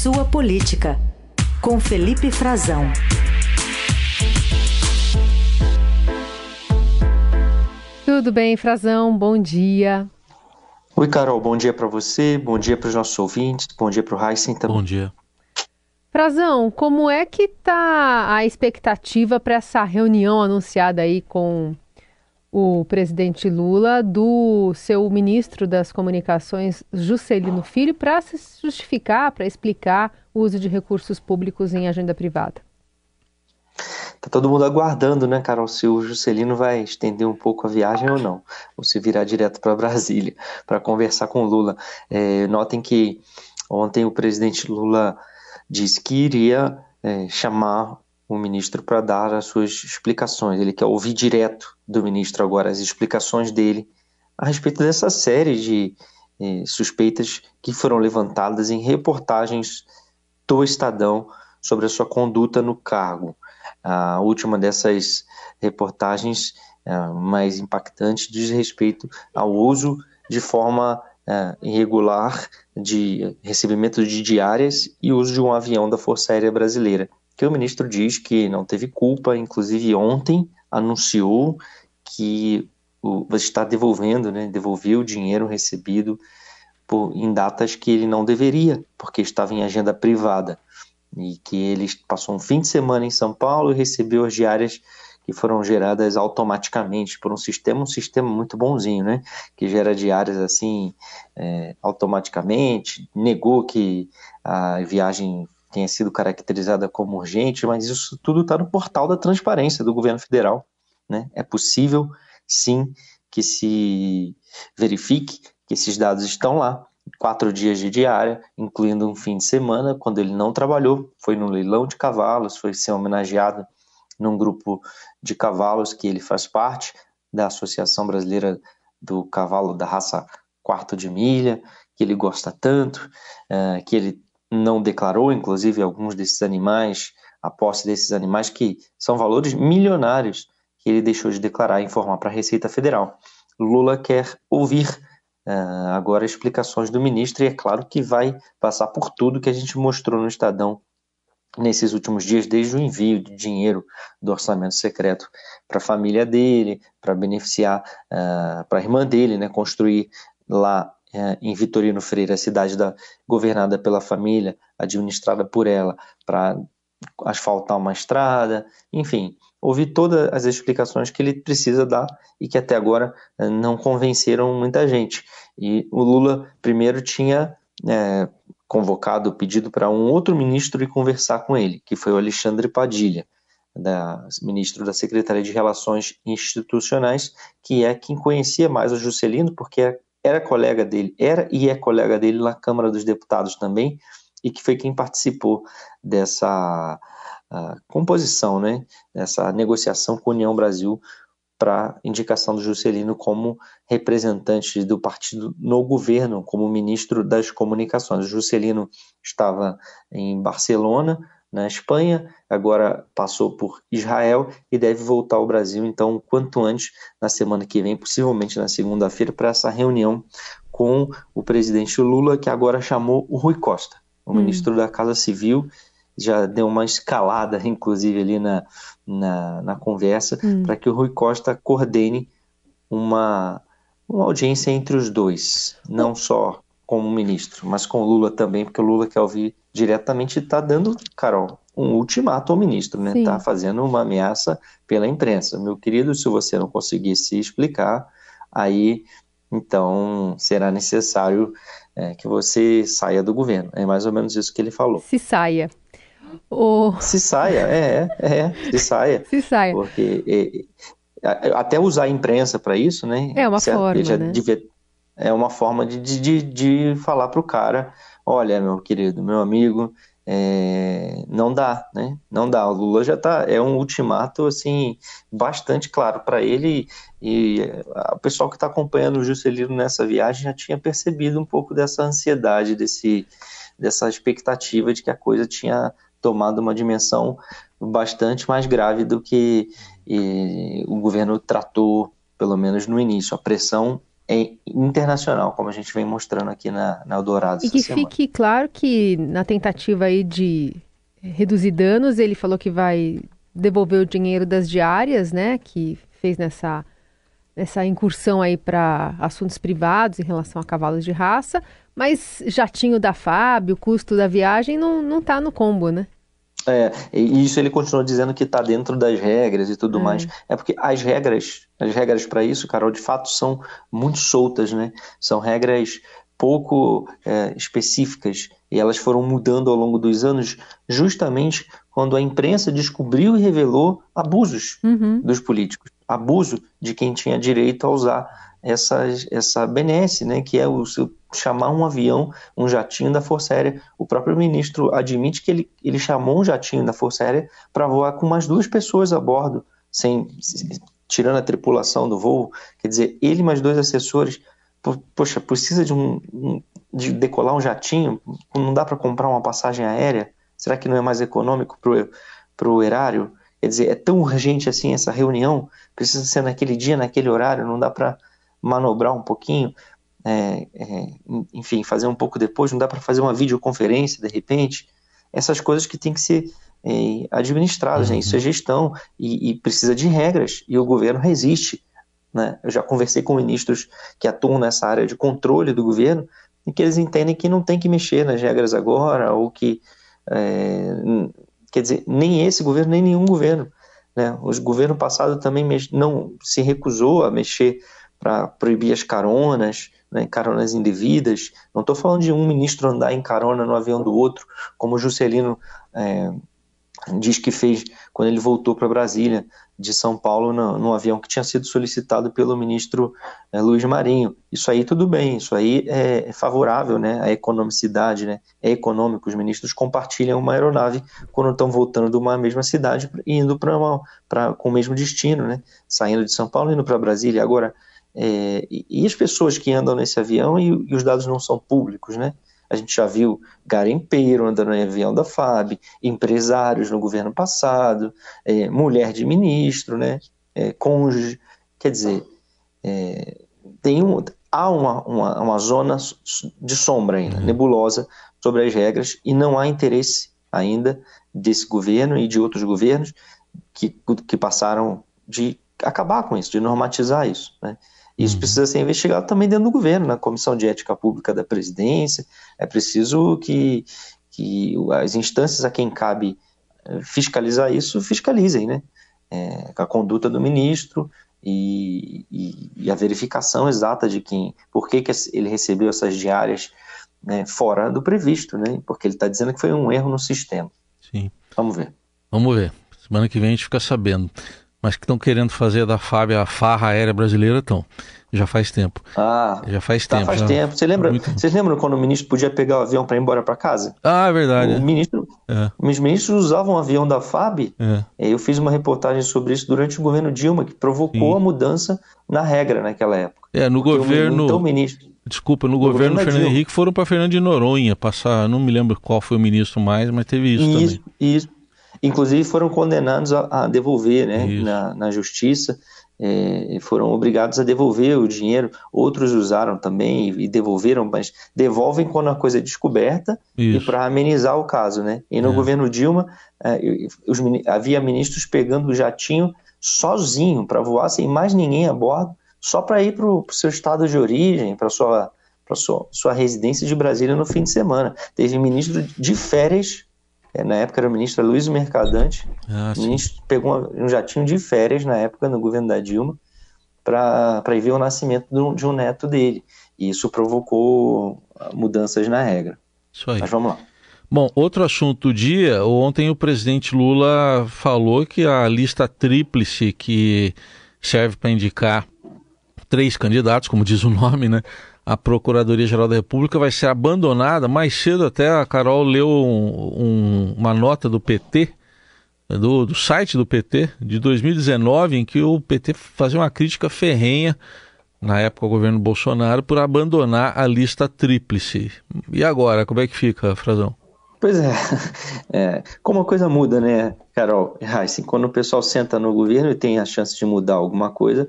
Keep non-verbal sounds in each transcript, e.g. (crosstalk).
Sua Política, com Felipe Frazão. Tudo bem, Frazão? Bom dia. Oi, Carol. Bom dia para você, bom dia para os nossos ouvintes, bom dia para o Heisen também. Bom dia. Frazão, como é que tá a expectativa para essa reunião anunciada aí com o presidente Lula do seu ministro das Comunicações, Juscelino Filho, para se justificar, para explicar o uso de recursos públicos em agenda privada? Tá todo mundo aguardando, né, Carol, se o Juscelino vai estender um pouco a viagem ou não, ou se virar direto para Brasília para conversar com Lula. É, notem que ontem o presidente Lula disse que iria é, chamar o ministro para dar as suas explicações. Ele quer ouvir direto do ministro agora as explicações dele a respeito dessa série de eh, suspeitas que foram levantadas em reportagens do Estadão sobre a sua conduta no cargo. A última dessas reportagens eh, mais impactante diz respeito ao uso de forma eh, irregular de recebimento de diárias e uso de um avião da Força Aérea Brasileira que o ministro diz que não teve culpa, inclusive ontem anunciou que o, está devolvendo, né, devolveu o dinheiro recebido por, em datas que ele não deveria, porque estava em agenda privada, e que ele passou um fim de semana em São Paulo e recebeu as diárias que foram geradas automaticamente por um sistema, um sistema muito bonzinho, né? Que gera diárias assim é, automaticamente, negou que a viagem tenha sido caracterizada como urgente, mas isso tudo está no portal da transparência do governo federal. Né? É possível, sim, que se verifique que esses dados estão lá. Quatro dias de diária, incluindo um fim de semana, quando ele não trabalhou, foi no leilão de cavalos, foi ser homenageado num grupo de cavalos que ele faz parte, da Associação Brasileira do Cavalo da Raça Quarto de Milha, que ele gosta tanto, uh, que ele não declarou, inclusive, alguns desses animais, a posse desses animais, que são valores milionários que ele deixou de declarar e informar para a Receita Federal. Lula quer ouvir uh, agora explicações do ministro e é claro que vai passar por tudo que a gente mostrou no Estadão nesses últimos dias, desde o envio de dinheiro do orçamento secreto para a família dele, para beneficiar, uh, para a irmã dele, né, construir lá é, em Vitorino Freire, a cidade da, governada pela família, administrada por ela, para asfaltar uma estrada, enfim, ouvir todas as explicações que ele precisa dar e que até agora é, não convenceram muita gente. E o Lula primeiro tinha é, convocado, pedido para um outro ministro ir conversar com ele, que foi o Alexandre Padilha, da, ministro da Secretaria de Relações Institucionais, que é quem conhecia mais o Juscelino, porque é era colega dele, era e é colega dele na Câmara dos Deputados também, e que foi quem participou dessa uh, composição, né, dessa negociação com a União Brasil para indicação do Juscelino como representante do partido no governo, como ministro das comunicações. O Juscelino estava em Barcelona, na Espanha, agora passou por Israel e deve voltar ao Brasil, então, quanto antes, na semana que vem, possivelmente na segunda-feira, para essa reunião com o presidente Lula, que agora chamou o Rui Costa, o hum. ministro da Casa Civil, já deu uma escalada, inclusive, ali na, na, na conversa, hum. para que o Rui Costa coordene uma, uma audiência entre os dois, não só como ministro, mas com o Lula também, porque o Lula quer ouvir diretamente está dando, Carol, um ultimato ao ministro, né? Está fazendo uma ameaça pela imprensa. Meu querido, se você não conseguir se explicar, aí então será necessário é, que você saia do governo. É mais ou menos isso que ele falou. Se saia. O... Se saia, é, é, é, se saia. (laughs) Se saia. Porque é, até usar a imprensa para isso, né? É uma certo? forma, né? Devia, é uma forma de, de, de falar para o cara olha, meu querido, meu amigo, é, não dá, né? Não dá. O Lula já está, é um ultimato assim bastante claro para ele e, e o pessoal que está acompanhando o Juscelino nessa viagem já tinha percebido um pouco dessa ansiedade, desse, dessa expectativa de que a coisa tinha tomado uma dimensão bastante mais grave do que e, o governo tratou, pelo menos no início. A pressão é internacional, como a gente vem mostrando aqui na, na Eldorado. E que semana. fique claro que na tentativa aí de reduzir danos, ele falou que vai devolver o dinheiro das diárias, né, que fez nessa, nessa incursão aí para assuntos privados em relação a cavalos de raça, mas jatinho da FAB, o custo da viagem não, não tá no combo, né? É, e isso ele continua dizendo que está dentro das regras e tudo é. mais. É porque as regras, as regras para isso, Carol, de fato são muito soltas, né? São regras pouco é, específicas e elas foram mudando ao longo dos anos, justamente quando a imprensa descobriu e revelou abusos uhum. dos políticos, abuso de quem tinha direito a usar essa, essa benesse, né, que é o chamar um avião, um jatinho da Força Aérea. O próprio ministro admite que ele, ele chamou um jatinho da Força Aérea para voar com mais duas pessoas a bordo, sem tirando a tripulação do voo. Quer dizer, ele mais dois assessores poxa, precisa de um, de decolar um jatinho, não dá para comprar uma passagem aérea? Será que não é mais econômico para o erário? Quer dizer, é tão urgente assim essa reunião, precisa ser naquele dia, naquele horário, não dá para manobrar um pouquinho, é, é, enfim, fazer um pouco depois, não dá para fazer uma videoconferência de repente. Essas coisas que tem que ser é, administradas, uhum. né? isso é gestão e, e precisa de regras, e o governo resiste né? Eu já conversei com ministros que atuam nessa área de controle do governo e que eles entendem que não tem que mexer nas regras agora, ou que, é, quer dizer, nem esse governo, nem nenhum governo. Né? O governo passado também não se recusou a mexer para proibir as caronas, né, caronas indevidas. Não estou falando de um ministro andar em carona no avião do outro, como o Juscelino é, diz que fez quando ele voltou para Brasília, de São Paulo, no, no, avião que tinha sido solicitado pelo ministro é, Luiz Marinho. Isso aí tudo bem, isso aí é, é favorável né, à economicidade, né, é econômico. Os ministros compartilham uma aeronave quando estão voltando de uma mesma cidade e indo para com o mesmo destino, né, saindo de São Paulo e indo para Brasília. Agora, é, e, e, as pessoas que andam nesse avião e, e os dados não são públicos, né? A gente já viu garimpeiro andando em avião da FAB, empresários no governo passado, é, mulher de ministro, né, é, cônjuge. Quer dizer, é, tem um, há uma, uma, uma, zona de sombra ainda, uhum. nebulosa, sobre as regras e não há interesse ainda desse governo e de outros governos que, que passaram de acabar com isso, de normatizar isso. Né? Isso uhum. precisa ser investigado também dentro do governo, na Comissão de Ética Pública da Presidência. É preciso que, que as instâncias a quem cabe eh, fiscalizar isso fiscalizem, né? É, a conduta do ministro e, e, e, a verificação exata de quem, por que, que ele recebeu essas diárias né, fora do previsto, né? Porque ele está dizendo que foi um erro no sistema. Sim. Vamos ver. Vamos ver. Semana que vem a gente fica sabendo mas que estão querendo fazer da FAB a farra aérea brasileira estão. Já faz tempo. Ah, já faz tá, tempo. Faz já... tempo. Você lembra? Muito... Vocês lembram quando o ministro podia pegar o avião para ir embora para casa? Ah, é verdade. O ministro, é. Os ministros usavam o avião da FAB. É. Eu fiz uma reportagem sobre isso durante o governo Dilma, que provocou Sim. a mudança na regra naquela época. É, no Porque governo. O, então, ministro. Desculpa, no, no governo, governo Fernando Henrique foram para Fernando de Noronha passar. Não me lembro qual foi o ministro mais, mas teve isso, isso também. Isso. Inclusive foram condenados a, a devolver né, na, na, justiça, é, foram obrigados a devolver o dinheiro. Outros usaram também e, e devolveram, mas devolvem quando a coisa é descoberta Isso. e para amenizar o caso. Né? E no é. governo Dilma, é, os, havia ministros pegando o jatinho sozinho para voar sem mais ninguém a bordo, só para ir para o seu estado de origem, para sua para sua, sua residência de Brasília no fim de semana. Teve ministro de férias na época era o ministro Luiz Mercadante. Ah, o ministro pegou um jatinho de férias na época, no governo da Dilma, para ir ver o nascimento de um, de um, neto dele. E isso provocou mudanças na regra. Isso aí. Mas vamos lá. Bom, outro assunto do dia, ontem o presidente Lula falou que a lista tríplice que serve para indicar três candidatos, como diz o nome, né, a Procuradoria-Geral da República vai ser abandonada. Mais cedo até a Carol leu um, um, uma nota do PT, do, do, site do PT, de 2019, em que o PT fazia uma crítica ferrenha, na época ao governo Bolsonaro, por abandonar a lista tríplice. E agora, como é que fica, Frazão? Pois é. (laughs) é. Como a coisa muda, né, Carol? Assim, quando o pessoal senta no governo e tem a chance de mudar alguma coisa,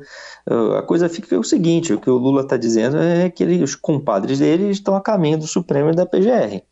a coisa fica o seguinte: o que o Lula está dizendo é que ele, os compadres dele estão a caminho do Supremo e da PGR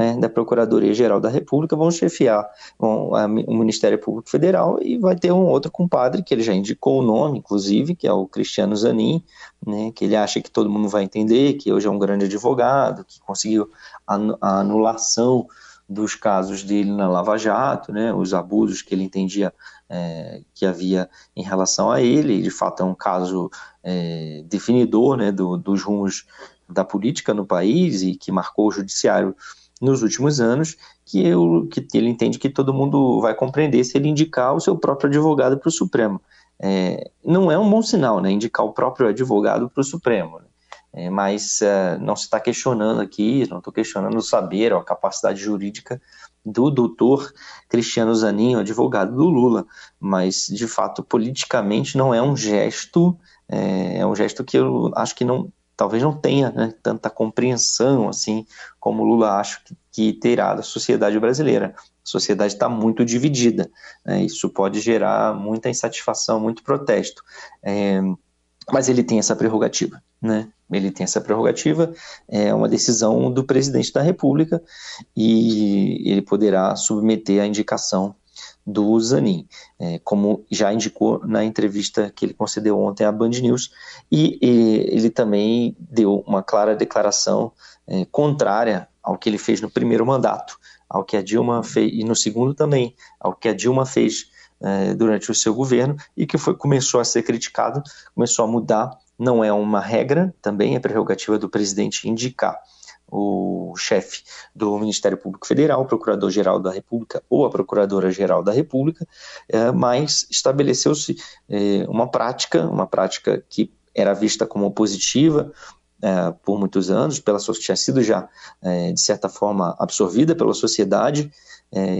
né, da Procuradoria-Geral da República vão chefiar o Ministério Público Federal e vai ter um outro compadre, que ele já indicou o nome, inclusive, que é o Cristiano Zanin, né, que ele acha que todo mundo vai entender, que hoje é um grande advogado, que conseguiu a anulação dos casos dele na Lava Jato, né, os abusos que ele entendia é, que havia em relação a ele, de fato é um caso é, definidor né, do, dos rumos da política no país e que marcou o judiciário nos últimos anos, que, eu, que ele entende que todo mundo vai compreender se ele indicar o seu próprio advogado para o Supremo. É, não é um bom sinal, né, indicar o próprio advogado para o Supremo. Né? É, mas é, não se está questionando aqui, não estou questionando o saber ou a capacidade jurídica do doutor Cristiano Zanin, advogado do Lula, mas de fato politicamente não é um gesto, é, é um gesto que eu acho que não talvez não tenha né, tanta compreensão assim como Lula acha que, que terá da sociedade brasileira. A sociedade está muito dividida. Né, isso pode gerar muita insatisfação, muito protesto. É, mas ele tem essa prerrogativa, né? Ele tem essa prerrogativa, é uma decisão do presidente da República e ele poderá submeter a indicação do Zanin, é, como já indicou na entrevista que ele concedeu ontem à Band News, e, e ele também deu uma clara declaração é, contrária ao que ele fez no primeiro mandato, ao que a Dilma fez, e no segundo também, ao que a Dilma fez é, durante o seu governo, e que foi, começou a ser criticado, começou a mudar, não é uma regra, também é prerrogativa do presidente indicar o chefe do Ministério Público Federal, o Procurador-Geral da República ou a Procuradora-Geral da República, é, mas estabeleceu-se é, uma prática, uma prática que era vista como positiva é, por muitos anos, pela tinha sido já de certa forma absorvida pela sociedade,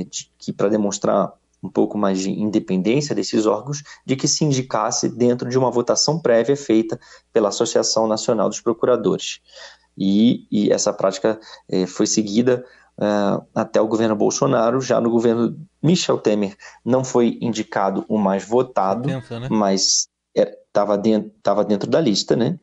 de, que para demonstrar um pouco mais de independência desses órgãos, de que se indicasse dentro de uma votação prévia feita pela Associação Nacional dos Procuradores e, e essa prática é, foi seguida uh, até o governo Bolsonaro. Já no governo Michel Temer não foi indicado o mais votado, Pensa, né? mas estava dentro, tava dentro da lista, né?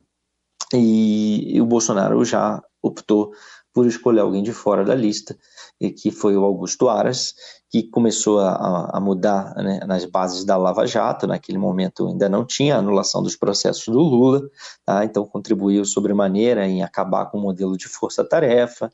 E, e o Bolsonaro já optou por escolher alguém de fora da lista, e que foi o Augusto Aras, que começou a, a mudar né, nas bases da Lava Jato, naquele momento ainda não tinha anulação dos processos do Lula, tá? então contribuiu sobremaneira em acabar com o modelo de força-tarefa,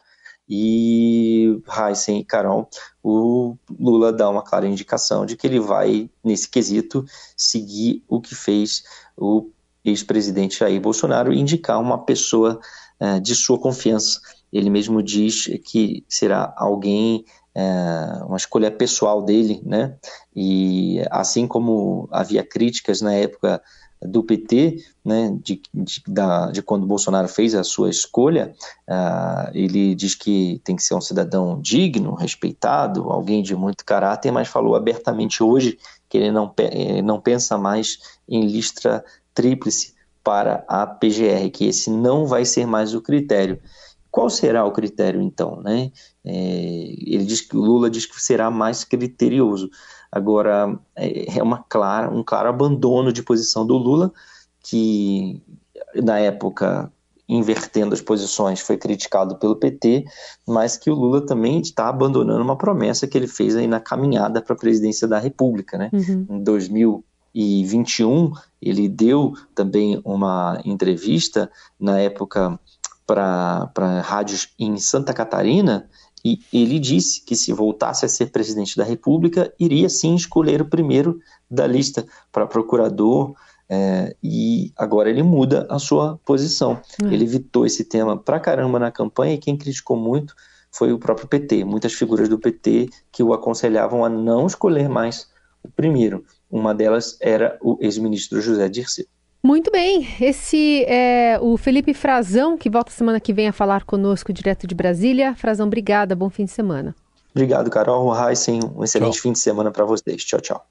e Heisen e Carol, o Lula dá uma clara indicação de que ele vai, nesse quesito, seguir o que fez o ex-presidente Jair Bolsonaro e indicar uma pessoa uh, de sua confiança. Ele mesmo diz que será alguém é, uma escolha pessoal dele, né? E assim como havia críticas na época do PT, né, de, de, da, de quando Bolsonaro fez a sua escolha, uh, ele diz que tem que ser um cidadão digno, respeitado, alguém de muito caráter, mas falou abertamente hoje que ele não, ele não pensa mais em lista tríplice para a PGR, que esse não vai ser mais o critério. Qual será o critério então? Né? É, ele diz que o Lula diz que será mais criterioso. Agora é, é uma clara, um claro abandono de posição do Lula, que na época invertendo as posições foi criticado pelo PT, mas que o Lula também está abandonando uma promessa que ele fez aí na caminhada para a presidência da República, né? Uhum. Em 2021 ele deu também uma entrevista na época para rádios em Santa Catarina e ele disse que se voltasse a ser presidente da República, iria sim escolher o primeiro da lista para procurador. É, e agora ele muda a sua posição. Hum. Ele evitou esse tema pra caramba na campanha e quem criticou muito foi o próprio PT. Muitas figuras do PT que o aconselhavam a não escolher mais o primeiro. Uma delas era o ex-ministro José Dirceu. Muito bem, esse é o Felipe Frazão, que volta semana que vem a falar conosco direto de Brasília. Frazão, obrigada, bom fim de semana. Obrigado, Carol. Heisen, um excelente tchau. fim de semana para vocês. Tchau, tchau.